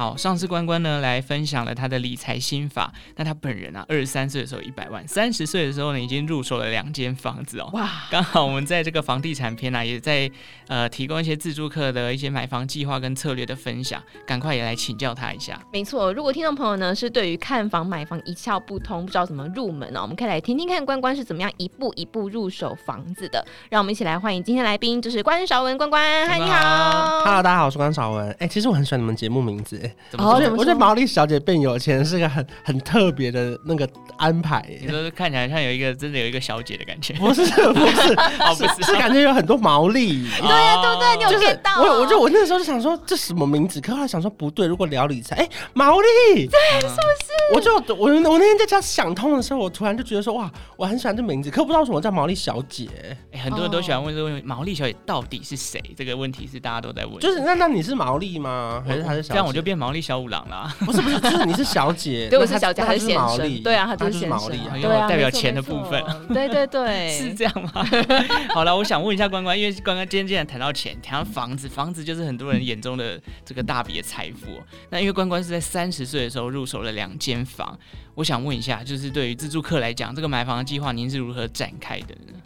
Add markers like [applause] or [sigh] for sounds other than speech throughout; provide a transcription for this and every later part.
好，上次关关呢来分享了他的理财心法。那他本人啊，二十三岁的时候一百万，三十岁的时候呢，已经入手了两间房子哦。哇！刚好我们在这个房地产篇呢、啊，也在呃提供一些自助客的一些买房计划跟策略的分享，赶快也来请教他一下。没错，如果听众朋友呢是对于看房买房一窍不通，不知道怎么入门呢、哦，我们可以来听听看关关是怎么样一步一步入手房子的。让我们一起来欢迎今天来宾，就是关韶文关关。嗨，你好。Hello，大家好，我是关韶文。哎，其实我很喜欢你们节目名字。怎么说？我觉得我觉得毛利小姐变有钱是个很很特别的那个安排。[laughs] 你说看起来像有一个真的有一个小姐的感觉？不是不是，[laughs] 哦不是，是感觉有很多毛利。对呀对不对，你有见到？我我就我那时候就想说这什么名字？可后来想说不对，如果聊理财，哎，毛利，对，是不是？我就我我那天在家想通的时候，我突然就觉得说哇，我很喜欢这名字，可我不知道为什么叫毛利小姐。哎，很多人都喜欢问这个问题，毛利小姐到底是谁？这个问题是大家都在问。就是那那你是毛利吗？还是还是小？这样我就变毛利小五郎啦。不是不是，就是你是小姐，[laughs] 对，我是小姐，还是毛利？对啊，他就是毛利，对啊，代表钱的部分。对对对，[laughs] 是这样吗？[laughs] 好了，我想问一下关关，因为关关今天既然谈到钱，谈到房子，房子就是很多人眼中的这个大笔的财富。那因为关关是在三十岁的时候入手了两间房，我想问一下，就是对于自助客来讲，这个买房的计划您是如何展开的呢？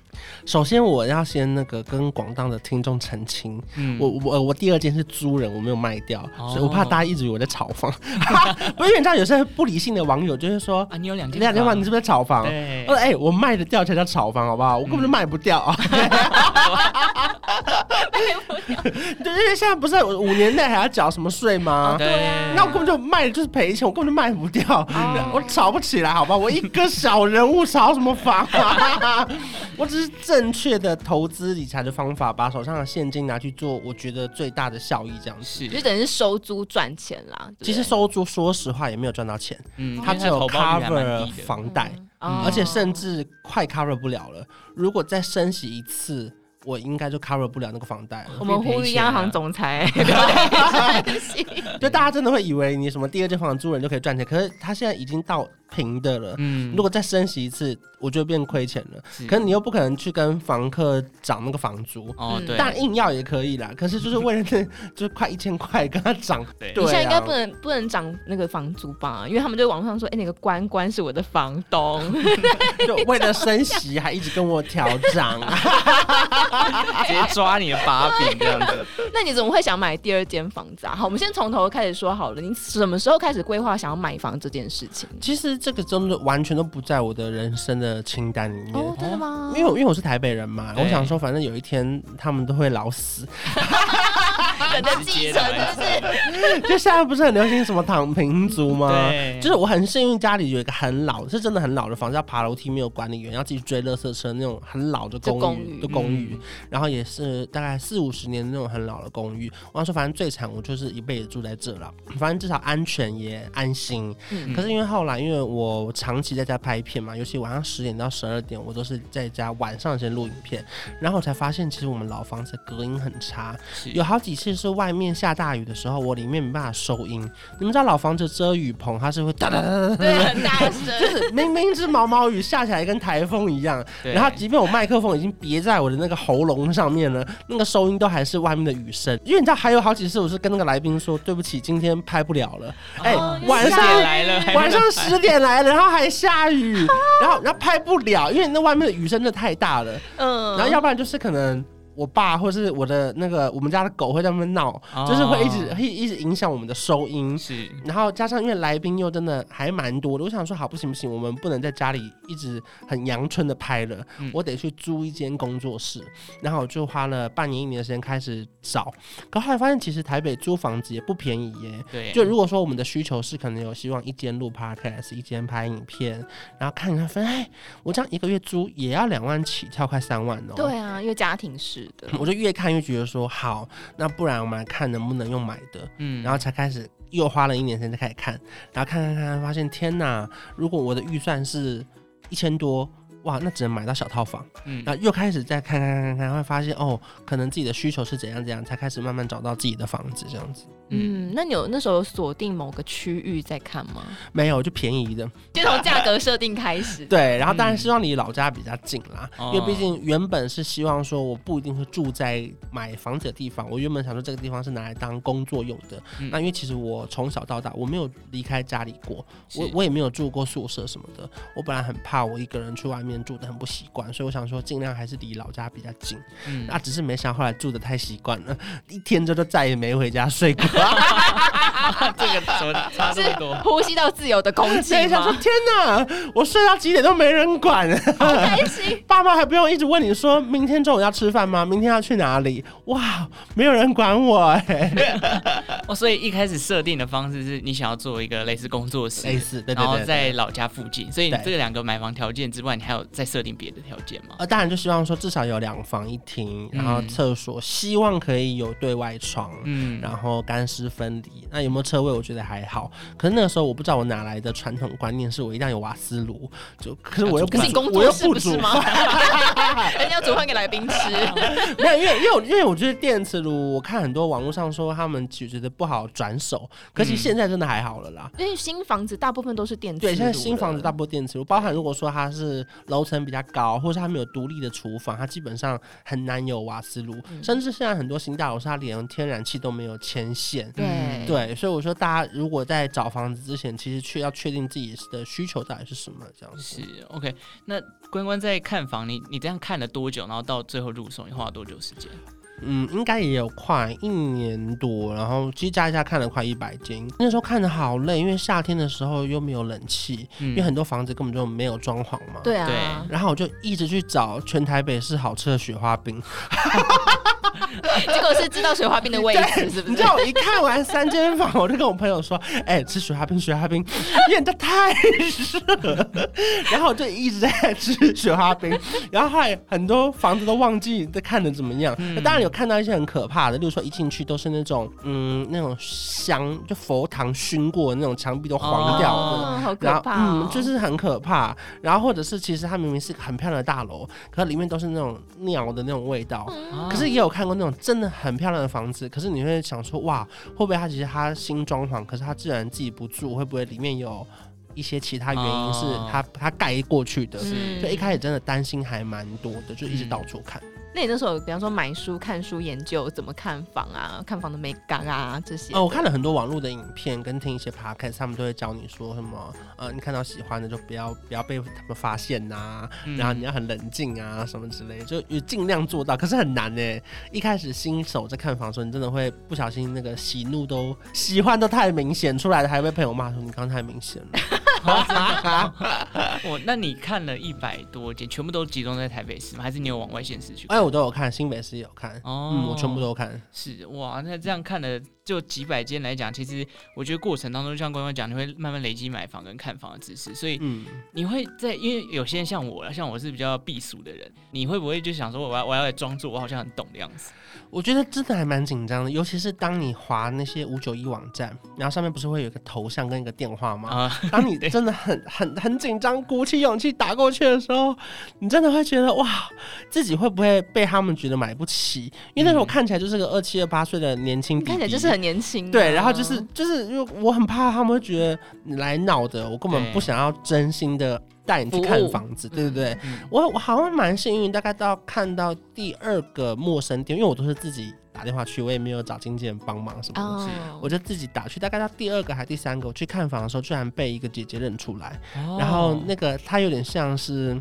首先，我要先那个跟广大的听众澄清，嗯、我我我第二间是租人，我没有卖掉，哦、所以我怕大家一直以为我在炒房。不是，你知道有些不理性的网友就是说啊，你有两间，两间房，你是不是在炒房？对，我说哎、欸，我卖的掉才叫炒房，好不好？我根本就卖不掉啊。[laughs] [laughs] 对，因为现在不是五年内还要缴什么税吗？对，那我根本就卖就是赔钱，我根本就卖不掉，哦、我吵不起来，好吧？我一个小人物吵什么房啊？我只是。正确的投资理财的方法，把手上的现金拿去做，我觉得最大的效益这样子，是就等于是收租赚钱啦。其实收租说实话也没有赚到钱，嗯，它只有 cover 房贷，嗯、而且甚至快 cover 不了了。如果再升息一次。我应该就 cover 不了那个房贷了。我们呼吁央行总裁，[laughs] 就大家真的会以为你什么第二间房租人就可以赚钱，可是他现在已经到平的了。嗯，如果再升息一次，我就变亏钱了。是可是你又不可能去跟房客涨那个房租。哦，对。但硬要也可以啦，可是就是为了那，[laughs] 就是快一千块跟他涨。对。你现在应该不能不能涨那个房租吧？因为他们就网上说，哎、欸，那个关关是我的房东，就为了升息还一直跟我调涨。[laughs] 直接抓你的把柄这样子，[laughs] 那你怎么会想买第二间房子啊？好，我们先从头开始说好了。你什么时候开始规划想要买房这件事情？其实这个真的完全都不在我的人生的清单里面。哦，真的吗？因为因为我是台北人嘛，我想说，反正有一天他们都会老死。等着继承的是，[laughs] 就现在不是很流行什么躺平族吗？对，就是我很幸运，家里有一个很老，是真的很老的房子，要爬楼梯没有管理员，要自己追垃圾车那种很老的公寓，公寓的公寓，嗯、然后也是大概四五十年的那种很老的公寓。我要说，反正最惨，我就是一辈子住在这了，[coughs] 反正至少安全也安心。嗯、可是因为后来，因为我长期在家拍片嘛，尤其晚上十点到十二点，我都是在家晚上先录影片，然后我才发现，其实我们老房子隔音很差，有好几次。是外面下大雨的时候，我里面没办法收音。你们知道老房子遮雨棚，它是会哒哒哒哒，对，很大声，就是明明是毛毛雨下起来跟台风一样。对然后即便我麦克风已经别在我的那个喉咙上面呢，那个收音都还是外面的雨声。因为你知道还有好几次，我是跟那个来宾说对不起，今天拍不了了。哎、哦，欸、晚上来了，晚上十点来了，[laughs] 然后还下雨，然后然后拍不了，因为那外面的雨声真的太大了。嗯，然后要不然就是可能。我爸或是我的那个我们家的狗会在那边闹，哦、就是会一直会一直影响我们的收音。是，然后加上因为来宾又真的还蛮多的，我想说好不行不行，我们不能在家里一直很阳春的拍了，嗯、我得去租一间工作室。然后我就花了半年一年的时间开始找，可后来发现其实台北租房子也不便宜耶。对，就如果说我们的需求是可能有希望一间录 podcast，一间拍影片，然后看一看分，哎，我这样一个月租也要两万起跳快三万哦。对啊，因为家庭式。[laughs] 我就越看越觉得说好，那不然我们来看能不能用买的，嗯，然后才开始又花了一年时间才开始看，然后看看看，发现天哪，如果我的预算是一千多，哇，那只能买到小套房。嗯，然后又开始再看看看看，会发现哦，可能自己的需求是怎样怎样，才开始慢慢找到自己的房子这样子。嗯，那你有那时候锁定某个区域在看吗？没有，就便宜的，就从 [laughs] 价格设定开始。对，然后当然希望离老家比较近啦，嗯、因为毕竟原本是希望说我不一定会住在买房子的地方，我原本想说这个地方是拿来当工作用的。嗯、那因为其实我从小到大我没有离开家里过，我我也没有住过宿舍什么的。我本来很怕我一个人去外面住的很不习惯，所以我想说尽量还是离老家比较近。嗯，那只是没想到后来住的太习惯了，一天之后就再也没回家睡过。[laughs] 这个怎么差这么多？呼吸到自由的空气 [laughs] 对？想说天哪，我睡到几点都没人管，好开心。[laughs] 爸妈还不用一直问你说明天中午要吃饭吗？明天要去哪里？哇，没有人管我哎。[laughs] 哦，所以一开始设定的方式是你想要做一个类似工作室，类似，对对对，然后在老家附近。所以你这两个买房条件之外，你还有再设定别的条件吗？呃，当然就希望说至少有两房一厅，然后厕所希望可以有对外窗，嗯，然后干湿分离。那有没有车位？我觉得还好。可是那个时候我不知道我哪来的传统观念，是我一定要有瓦斯炉。就可是我又不，是工作室不是吗？[laughs] 人家要煮饭给来宾吃。没有，因为因为因为我觉得电磁炉，我看很多网络上说他们就觉得不好转手。可是现在真的还好了啦。因为新房子大部分都是电磁炉。对，现在新房子大部分电磁炉，包含如果说它是楼层比较高，或者是它没有独立的厨房，它基本上很难有瓦斯炉。甚至现在很多新大楼是它连天然气都没有牵线。对对，所以我说大家如果在找房子之前，其实确要确定自己的需求到底是什么，这样子。是 OK。那关关在看房，你你这样看了多久？然后到最后入手，你花了多久时间？嗯，应该也有快一年多，然后其实加一加看了快一百间。那时候看的好累，因为夏天的时候又没有冷气，嗯、因为很多房子根本就没有装潢嘛。对啊。然后我就一直去找全台北市好吃的雪花冰。[laughs] 结 [laughs] 果是知道雪花冰的位置，是不是？你知道我一看完三间房，我就跟我朋友说：“哎、欸，吃雪花冰，雪花冰，[laughs] 演得太热。”然后我就一直在吃雪花冰。[laughs] 然后后来很多房子都忘记在看的怎么样。嗯、当然有看到一些很可怕的，例如说一进去都是那种嗯那种香，就佛堂熏过的那种墙壁都黄掉的，哦、好可怕、哦。嗯，就是很可怕。然后或者是其实它明明是很漂亮的大楼，可是里面都是那种尿的那种味道。嗯、可是也有看。看过那种真的很漂亮的房子，可是你会想说，哇，会不会他其实他新装潢，可是他自然自己不住，会不会里面有一些其他原因是他、哦、他盖过去的？是所以一开始真的担心还蛮多的，就一直到处看。嗯那你那时候，比方说买书、看书、研究怎么看房啊，看房的美感啊这些。哦，我看了很多网络的影片，跟听一些 podcast，他们都会教你说什么，呃，你看到喜欢的就不要不要被他们发现呐、啊，嗯、然后你要很冷静啊什么之类的，就也尽量做到。可是很难呢。一开始新手在看房的时候，你真的会不小心那个喜怒都喜欢都太明显出来了，还被朋友骂说你刚刚太明显了。[laughs] 我那你看了一百多间，全部都集中在台北市吗？还是你有往外县市去？哎，我都有看，新北市有看，哦、嗯，我全部都看。是哇，那这样看了就几百间来讲，其实我觉得过程当中，像关关讲，你会慢慢累积买房跟看房的知识，所以你会在，因为有些人像我，像我是比较避俗的人，你会不会就想说，我要我要来装作我好像很懂的样子？我觉得真的还蛮紧张的，尤其是当你划那些五九一网站，然后上面不是会有一个头像跟一个电话吗？啊，当你真的很很很紧张，鼓起勇气打过去的时候，你真的会觉得哇，自己会不会被他们觉得买不起？因为那时候我看起来就是个二七二八岁的年轻，看起来就是很年轻。对，然后就是就是因为我很怕他们会觉得你来闹的，我根本不想要真心的。带你去看房子，对不对？嗯、我我好像蛮幸运，大概到看到第二个陌生店，因为我都是自己打电话去，我也没有找经纪人帮忙什么东西，哦、我就自己打去。大概到第二个还第三个，我去看房的时候，居然被一个姐姐认出来，哦、然后那个她有点像是，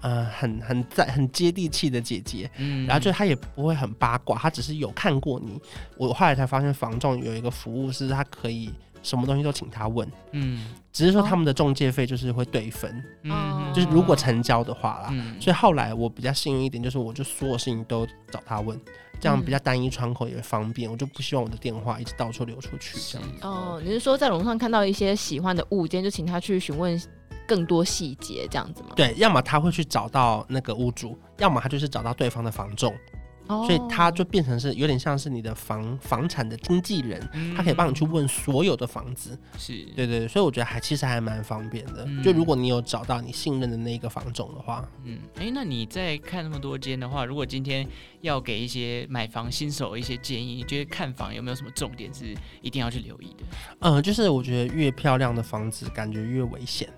呃，很很在很接地气的姐姐，嗯，然后就她也不会很八卦，她只是有看过你。我后来才发现，房仲有一个服务是她可以。什么东西都请他问，嗯，只是说他们的中介费就是会对分，嗯，就是如果成交的话啦，嗯，所以后来我比较幸运一点，就是我就所有事情都找他问，这样比较单一窗口也方便，我就不希望我的电话一直到处流出去这样子。哦，你是说在网上看到一些喜欢的物件，就请他去询问更多细节这样子吗？对，要么他会去找到那个屋主，要么他就是找到对方的房仲。所以他就变成是有点像是你的房房产的经纪人，嗯、他可以帮你去问所有的房子。是，对对，所以我觉得还其实还蛮方便的。嗯、就如果你有找到你信任的那个房种的话，嗯，哎，那你在看那么多间的话，如果今天要给一些买房新手一些建议，你觉得看房有没有什么重点是一定要去留意的？嗯，就是我觉得越漂亮的房子，感觉越危险。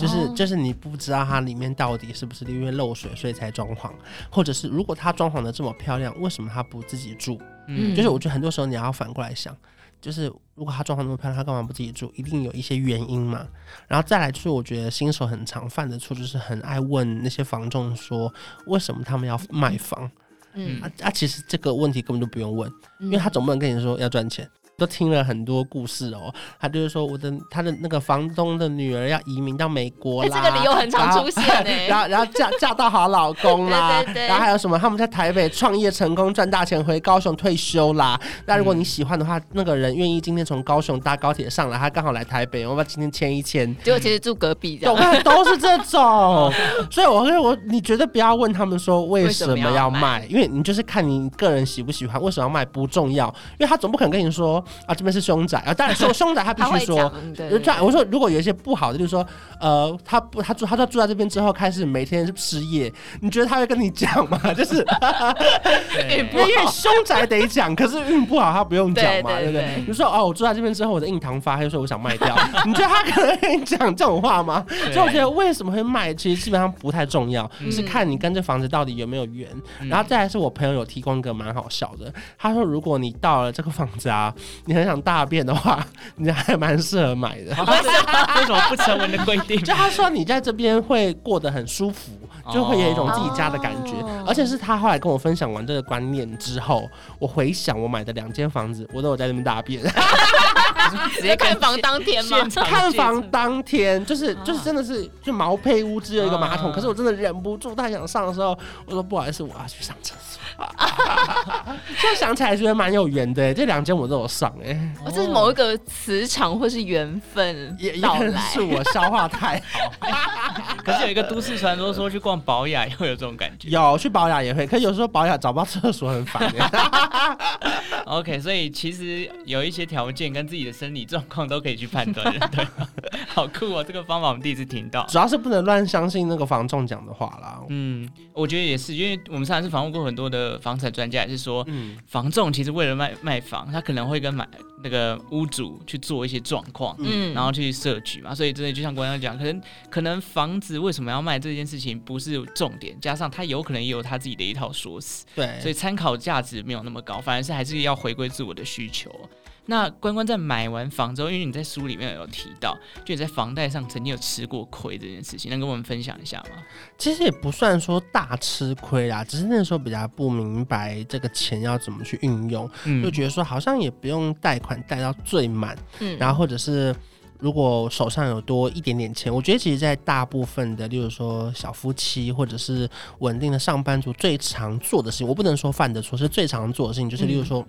就是就是你不知道它里面到底是不是因为漏水所以才装潢，或者是如果它装潢的这么漂亮，为什么它不自己住？嗯，就是我觉得很多时候你要反过来想，就是如果它装潢那么漂亮，它干嘛不自己住？一定有一些原因嘛。然后再来就是我觉得新手很常犯的错，就是很爱问那些房仲说为什么他们要卖房？嗯啊啊，其实这个问题根本就不用问，因为他总不能跟你说要赚钱。都听了很多故事哦，他就是说我的他的那个房东的女儿要移民到美国啦，[laughs] 这个理由很常出现呢。[laughs] 然后然后嫁嫁到好老公啦，[laughs] 对对对，然后还有什么他们在台北创业成功赚大钱回高雄退休啦。那如果你喜欢的话，那个人愿意今天从高雄搭高铁上来，他刚好来台北，我们今天签一签。结果其实住隔壁这样，我看都是这种。所以我跟我你绝对不要问他们说为什么要卖，因为你就是看你个人喜不喜欢，为什么要卖不重要，因为他总不可能跟你说。啊，这边是凶宅啊！当然说 [laughs] 凶宅，他必须说。对，对，我说如果有一些不好的，就是说，呃，他不，他住，他住在这边之后，开始每天失业，你觉得他会跟你讲吗？[laughs] 就是运不 [laughs] 为凶宅得讲，可是运不好他不用讲嘛，对不对？比如说哦，我住在这边之后，我的印堂发黑，所以我想卖掉。你觉得他可能跟你讲这种话吗？所以我觉得为什么会卖，其实基本上不太重要，是看你跟这房子到底有没有缘。然后再来是我朋友有提供一个蛮好笑的，他说如果你到了这个房子啊，你很想。大便的话，[laughs] 你还蛮适合买的。[laughs] 为什么不成文的规定？就他说你在这边会过得很舒服，就会有一种自己家的感觉。哦、而且是他后来跟我分享完这个观念之后，我回想我买的两间房子，我都有在这边大便。直接看房当天吗？看房当天，就是就是真的是就毛坯屋只有一个马桶，可是我真的忍不住太想上的时候，我说不好意思，我要去上厕所。[laughs] 现在想起来觉得蛮有缘的，这两间我都有上哎。哦，这是某一个磁场或是缘分，也也可能是我消化太好。[laughs] 可是有一个都市传说说去逛保雅也会有这种感觉，[laughs] 有去保雅也会，可是有时候保雅找不到厕所很烦。OK，所以其实有一些条件跟自己的生理状况都可以去判断，对，好酷哦！这个方法我们第一次听到，主要是不能乱相信那个房仲讲的话啦。嗯，我觉得也是，因为我们上次访问过很多的房产专家，也是说，嗯，房仲其实为了卖卖房，他可能会跟买那个屋主去做一些状况，嗯，然后去设局嘛，所以真的就像刚刚讲，可能可能房子为什么要卖这件事情不是重点，加上他有可能也有他自己的一套说辞，对，所以参考价值没有那么高，反而是还是要回归自我的需求。那关关在买完房之后，因为你在书里面有提到，就你在房贷上曾经有吃过亏这件事情，能跟我们分享一下吗？其实也不算说大吃亏啦，只是那时候比较不明白这个钱要怎么去运用，嗯、就觉得说好像也不用贷款贷到最满，嗯，然后或者是。如果手上有多一点点钱，我觉得其实，在大部分的，例如说小夫妻或者是稳定的上班族，最常做的事情，我不能说犯的错，是最常做的事情，就是例如说，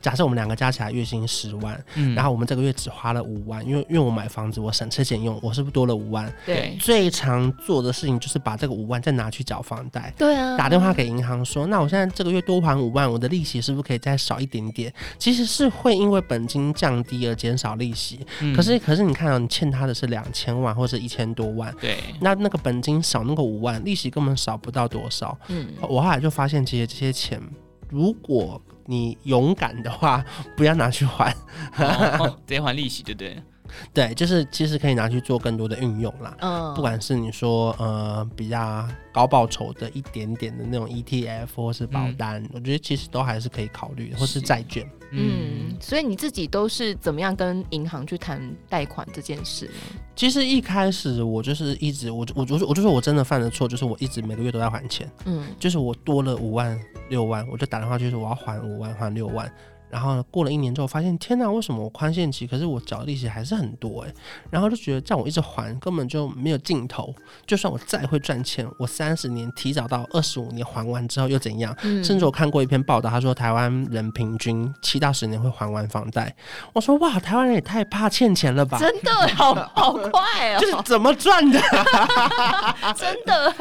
假设我们两个加起来月薪十万，嗯，然后我们这个月只花了五万，因为因为我买房子，我省吃俭用，我是不是多了五万？对，最常做的事情就是把这个五万再拿去缴房贷，对啊，打电话给银行说，那我现在这个月多还五万，我的利息是不是可以再少一点点？其实是会因为本金降低而减少利息，嗯，可是可是你。看到你欠他的是两千万或者一千多万，对，那那个本金少那个五万，利息根本少不到多少。嗯，我后来就发现，其实这些钱，如果你勇敢的话，[laughs] 不要拿去还，[laughs] 直接还利息，对不对？对，就是其实可以拿去做更多的运用啦。嗯，不管是你说呃比较高报酬的一点点的那种 ETF 或是保单，嗯、我觉得其实都还是可以考虑，或是债券。嗯，所以你自己都是怎么样跟银行去谈贷款这件事呢？其实一开始我就是一直我我就是我就说我真的犯的错，就是我一直每个月都在还钱。嗯，就是我多了五万六万，我就打电话就是我要还五万还六万。然后过了一年之后，发现天哪，为什么我宽限期，可是我缴的利息还是很多哎？然后就觉得这样我一直还根本就没有尽头。就算我再会赚钱，我三十年提早到二十五年还完之后又怎样？嗯、甚至我看过一篇报道，他说台湾人平均七到十年会还完房贷。我说哇，台湾人也太怕欠钱了吧？真的好好快哦！[laughs] 就是怎么赚的？[laughs] 真的。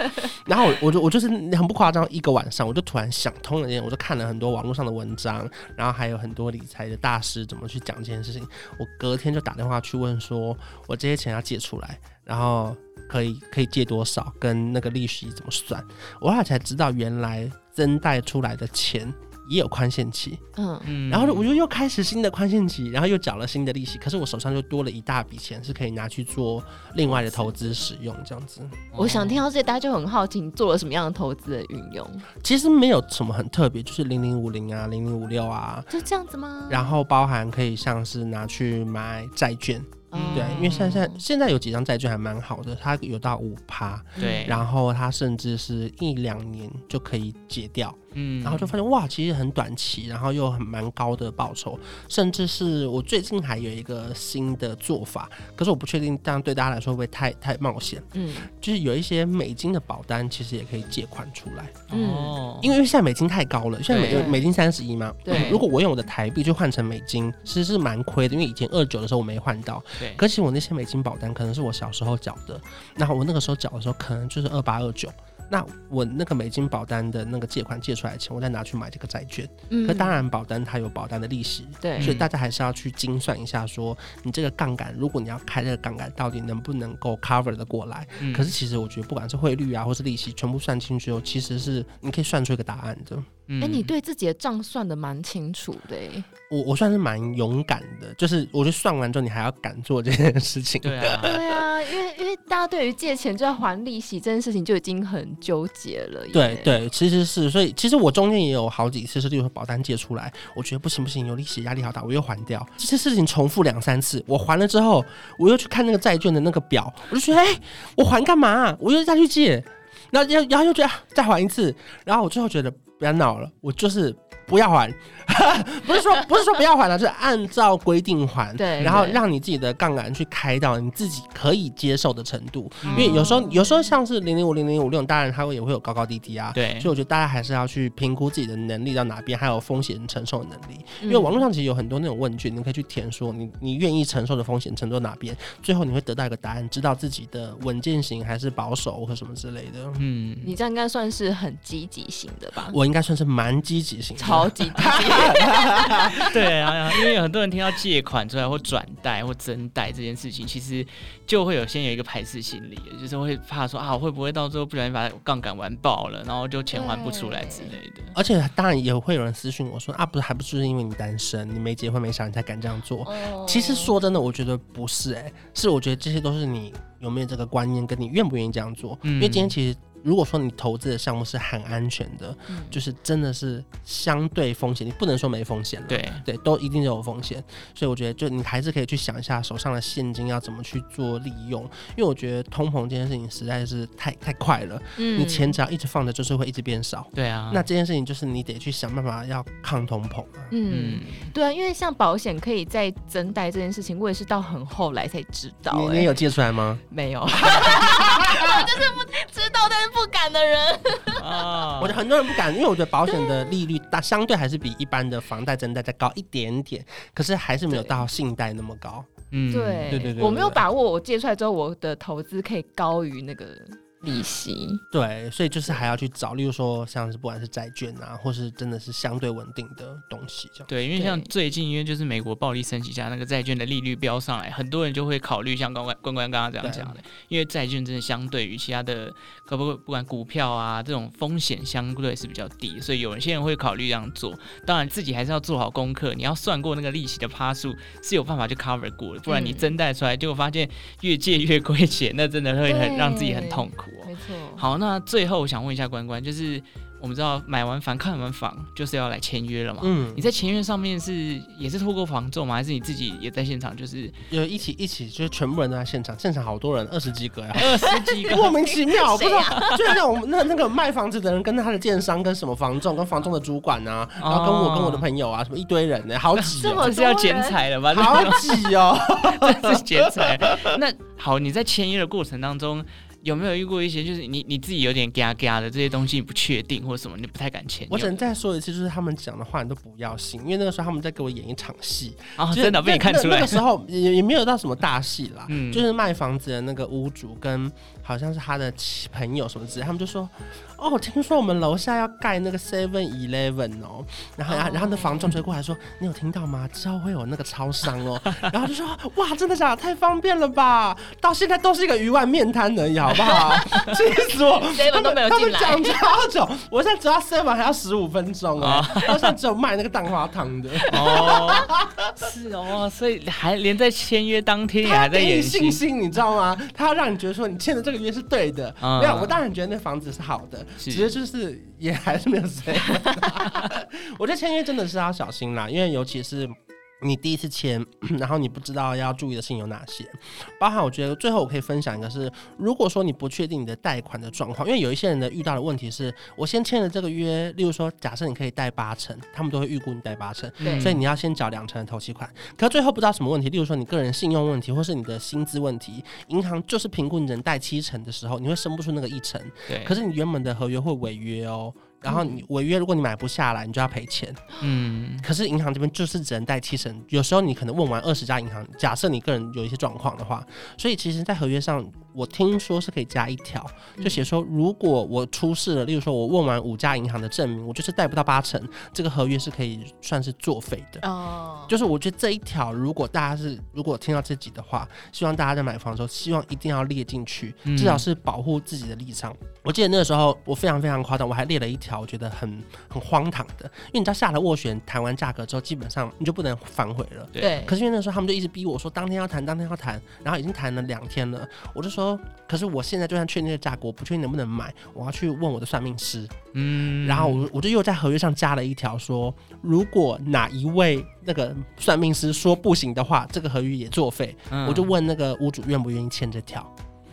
然后我我就我就是很不夸张，一个晚上我就突然想通了一点，我就看了很多网络上的文章，然后还有。很多理财的大师怎么去讲这件事情？我隔天就打电话去问说，我这些钱要借出来，然后可以可以借多少，跟那个利息怎么算？我后来才知道，原来增贷出来的钱。也有宽限期，嗯嗯，然后我就又开始新的宽限期，然后又缴了新的利息，可是我手上就多了一大笔钱，是可以拿去做另外的投资使用，这样子。我想听到这，大家就很好奇，你做了什么样的投资的运用？其实没有什么很特别，就是零零五零啊，零零五六啊，就这样子吗？然后包含可以像是拿去买债券。嗯，对，因为现在现在现在有几张债券还蛮好的，它有到五趴，对，然后它甚至是一两年就可以解掉，嗯，然后就发现哇，其实很短期，然后又很蛮高的报酬，甚至是我最近还有一个新的做法，可是我不确定这样对大家来说会不会太太冒险，嗯，就是有一些美金的保单其实也可以借款出来，哦，因为因为现在美金太高了，现在美美金三十一嘛，对，如果我用我的台币去换成美金，其实是蛮亏的，因为以前二九的时候我没换到。对，可是我那些美金保单可能是我小时候缴的，然后我那个时候缴的时候可能就是二八二九，那我那个美金保单的那个借款借出来的钱，我再拿去买这个债券。嗯，可当然保单它有保单的利息，对，所以大家还是要去精算一下，说你这个杠杆，如果你要开这个杠杆，到底能不能够 cover 的过来？嗯，可是其实我觉得不管是汇率啊，或是利息，全部算清楚后，其实是你可以算出一个答案的。哎、你对自己的账算的蛮清楚的。我我算是蛮勇敢的，就是我觉得算完之后，你还要敢做这件事情。对啊，[laughs] 对啊，因为因为大家对于借钱就要还利息这件事情就已经很纠结了。对对，其实是，所以其实我中间也有好几次是，例如说保单借出来，我觉得不行不行，有利息压力好大，我又还掉。这些事情重复两三次，我还了之后，我又去看那个债券的那个表，我就觉得，哎、欸，我还干嘛？我又再去借，然后然后又觉得再玩一次，然后我最后觉得。不要闹了，我就是不要还，[laughs] 不是说不是说不要还了，就是按照规定还，对，然后让你自己的杠杆去开到你自己可以接受的程度，因为有时候有时候像是零零五零零五六，当然它会也会有高高低低啊，对，所以我觉得大家还是要去评估自己的能力到哪边，还有风险承受的能力，因为网络上其实有很多那种问卷，你可以去填说你你愿意承受的风险程度哪边，最后你会得到一个答案，知道自己的稳健型还是保守或什么之类的。嗯，你这样应该算是很积极型的吧？我。应该算是蛮积极性，超级积极。[laughs] 对啊，因为有很多人听到借款出来或转贷或增贷这件事情，其实就会有先有一个排斥心理，就是会怕说啊，会不会到最后不小心把杠杆玩爆了，然后就钱还不出来之类的。而且当然也会有人私信我说啊，不是，还不是因为你单身，你没结婚没啥，你才敢这样做。Oh. 其实说真的，我觉得不是、欸，哎，是我觉得这些都是你有没有这个观念，跟你愿不愿意这样做。嗯、因为今天其实。如果说你投资的项目是很安全的，嗯、就是真的是相对风险，你不能说没风险了，对对，都一定有风险。所以我觉得，就你还是可以去想一下手上的现金要怎么去做利用，因为我觉得通膨这件事情实在是太太快了，嗯，你钱只要一直放着，就是会一直变少，对啊。那这件事情就是你得去想办法要抗通膨啊，嗯，对啊，因为像保险可以再增贷这件事情，我也是到很后来才知道、欸。你你有借出来吗？没有，[laughs] [laughs] 我就是不知道，但是。不敢的人 [laughs] 我觉得很多人不敢，因为我觉得保险的利率大，相对还是比一般的房贷、增贷再高一点点，可是还是没有到信贷那么高。嗯，对对对，我没有把握，我借出来之后，我的投资可以高于那个。利息对，所以就是还要去找，例如说像是不管是债券啊，或是真的是相对稳定的东西这样。对，因为像最近因为就是美国暴力升级下，那个债券的利率飙上来，很多人就会考虑像关关关关刚刚这样讲的，因为债券真的相对于其他的，可不不管股票啊这种风险相对是比较低，所以有些人会考虑这样做。当然自己还是要做好功课，你要算过那个利息的趴数是有办法去 cover 过的，不然你真贷出来，结果发现越借越亏钱，那真的会很让自己很痛苦。没错，好，那最后我想问一下关关，就是我们知道买完房看完房就是要来签约了嘛。嗯，你在签约上面是也是透过房仲吗？还是你自己也在现场？就是有一起一起，就是全部人都在现场，现场好多人，二十几个呀，[laughs] 二十几个，莫名其妙，不知道，就是那种那那个卖房子的人跟他的建商跟什么房仲跟房仲的主管啊，然后跟我跟我的朋友啊，什么一堆人呢，好挤，这是要剪彩了吧？[laughs] 好挤哦，[laughs] 这是剪彩。那好，你在签约的过程当中。有没有遇过一些，就是你你自己有点嘎嘎的这些东西，你不确定或者什么，你不太敢签？我只能再说一次，就是他们讲的话你都不要信，因为那个时候他们在给我演一场戏啊，真的被你看出来。那个时候也也没有到什么大戏啦，嗯，就是卖房子的那个屋主跟好像是他的朋友什么之类，他们就说。哦，听说我们楼下要盖那个 Seven Eleven 哦，然后然后然后那房仲追过来说，你有听到吗？之后会有那个超商哦，[laughs] 然后就说哇，真的假的？太方便了吧！到现在都是一个鱼丸面摊而已，好不好？[laughs] 气死我！Seven 都没有进来，他们讲超久，我现在只要 Seven 还要十五分钟啊，好像只有卖那个蛋花汤的哦，是哦，所以还连在签约当天也还在演信心，你知道吗？他要让你觉得说你签的这个约是对的，没有，我当然觉得那房子是好的。其实就是也还是没有谁，[laughs] 我觉得签约真的是要小心啦，因为尤其是。你第一次签，[clears throat] 然后你不知道要注意的事情有哪些，包含我觉得最后我可以分享一个是，如果说你不确定你的贷款的状况，因为有一些人的遇到的问题是，我先签了这个约，例如说假设你可以贷八成，他们都会预估你贷八成，所以你要先缴两成的头期款，可是最后不知道什么问题，例如说你个人信用问题，或是你的薪资问题，银行就是评估你能贷七成的时候，你会生不出那个一成，对，可是你原本的合约会违约哦。然后你违约，如果你买不下来，你就要赔钱。嗯，可是银行这边就是只能贷七成。有时候你可能问完二十家银行，假设你个人有一些状况的话，所以其实，在合约上。我听说是可以加一条，就写说，如果我出事了，例如说我问完五家银行的证明，我就是贷不到八成，这个合约是可以算是作废的。哦，就是我觉得这一条，如果大家是如果听到自己的话，希望大家在买房的时候，希望一定要列进去，至少是保护自己的立场。嗯、我记得那个时候我非常非常夸张，我还列了一条，我觉得很很荒唐的，因为你知道下了斡旋谈完价格之后，基本上你就不能反悔了。对。可是因为那时候他们就一直逼我说，当天要谈，当天要谈，然后已经谈了两天了，我就说。可是我现在就算确定这个价格，我不确定能不能买，我要去问我的算命师。嗯，然后我我就又在合约上加了一条，说如果哪一位那个算命师说不行的话，这个合约也作废。嗯，我就问那个屋主愿不愿意签这条。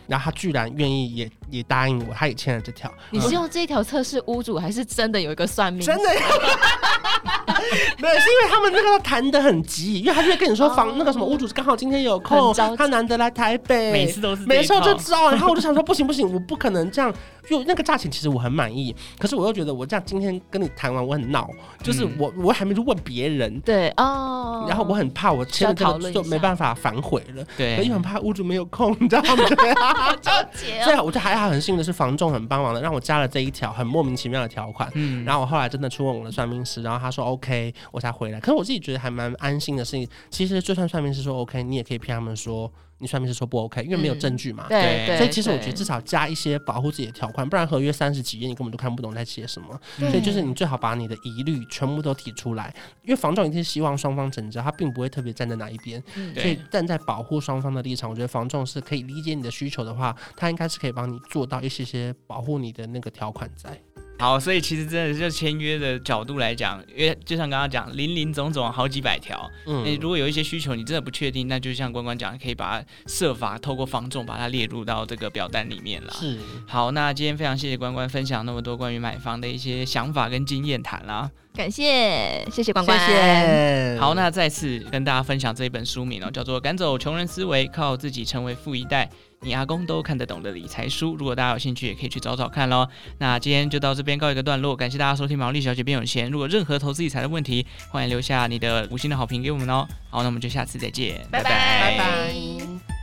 然后他居然愿意也也答应我，他也签了这条。你是用这条测试屋主，还是真的有一个算命？真的呀，[laughs] 没有，是因为他们那个谈得很急，因为他就会跟你说房、哦、那个什么屋主刚好今天有空，他难得来台北，每次都是每次就知道。然后我就想说，不行不行，我不可能这样。就那个价钱，其实我很满意，可是我又觉得我这样今天跟你谈完，我很闹，就是我我还没去问别人，对哦，然后我很怕我签了这个就没办法反悔了，对，因为很怕屋主没有空，你知道吗？[laughs] 好纠结。[laughs] 所以我就还好，很幸运的是房仲很帮忙的，让我加了这一条很莫名其妙的条款。嗯，然后我后来真的去问我的算命师，然后他说 OK，我才回来。可是我自己觉得还蛮安心的事情，其实就算算命师说 OK，你也可以骗他们说。你算命是说不 OK，因为没有证据嘛。嗯、对，所以其实我觉得至少加一些保护自己的条款，不然合约三十几页你根本都看不懂在写什么。所以就是你最好把你的疑虑全部都提出来，因为房仲一定是希望双方成交，他并不会特别站在哪一边。嗯、所以站在保护双方的立场，我觉得房仲是可以理解你的需求的话，他应该是可以帮你做到一些些保护你的那个条款在。好，所以其实真的就签约的角度来讲，因为就像刚刚讲，林林总总好几百条，嗯，如果有一些需求你真的不确定，那就像关关讲，可以把它设法透过房仲把它列入到这个表单里面了。是，好，那今天非常谢谢关关分享那么多关于买房的一些想法跟经验谈啦。感谢，谢谢关关。谢谢。好，那再次跟大家分享这一本书名哦，叫做《赶走穷人思维，靠自己成为富一代》。你阿公都看得懂的理财书，如果大家有兴趣，也可以去找找看喽。那今天就到这边告一个段落，感谢大家收听毛利小姐变有钱。如果任何投资理财的问题，欢迎留下你的五星的好评给我们哦。好，那我们就下次再见，拜拜拜拜。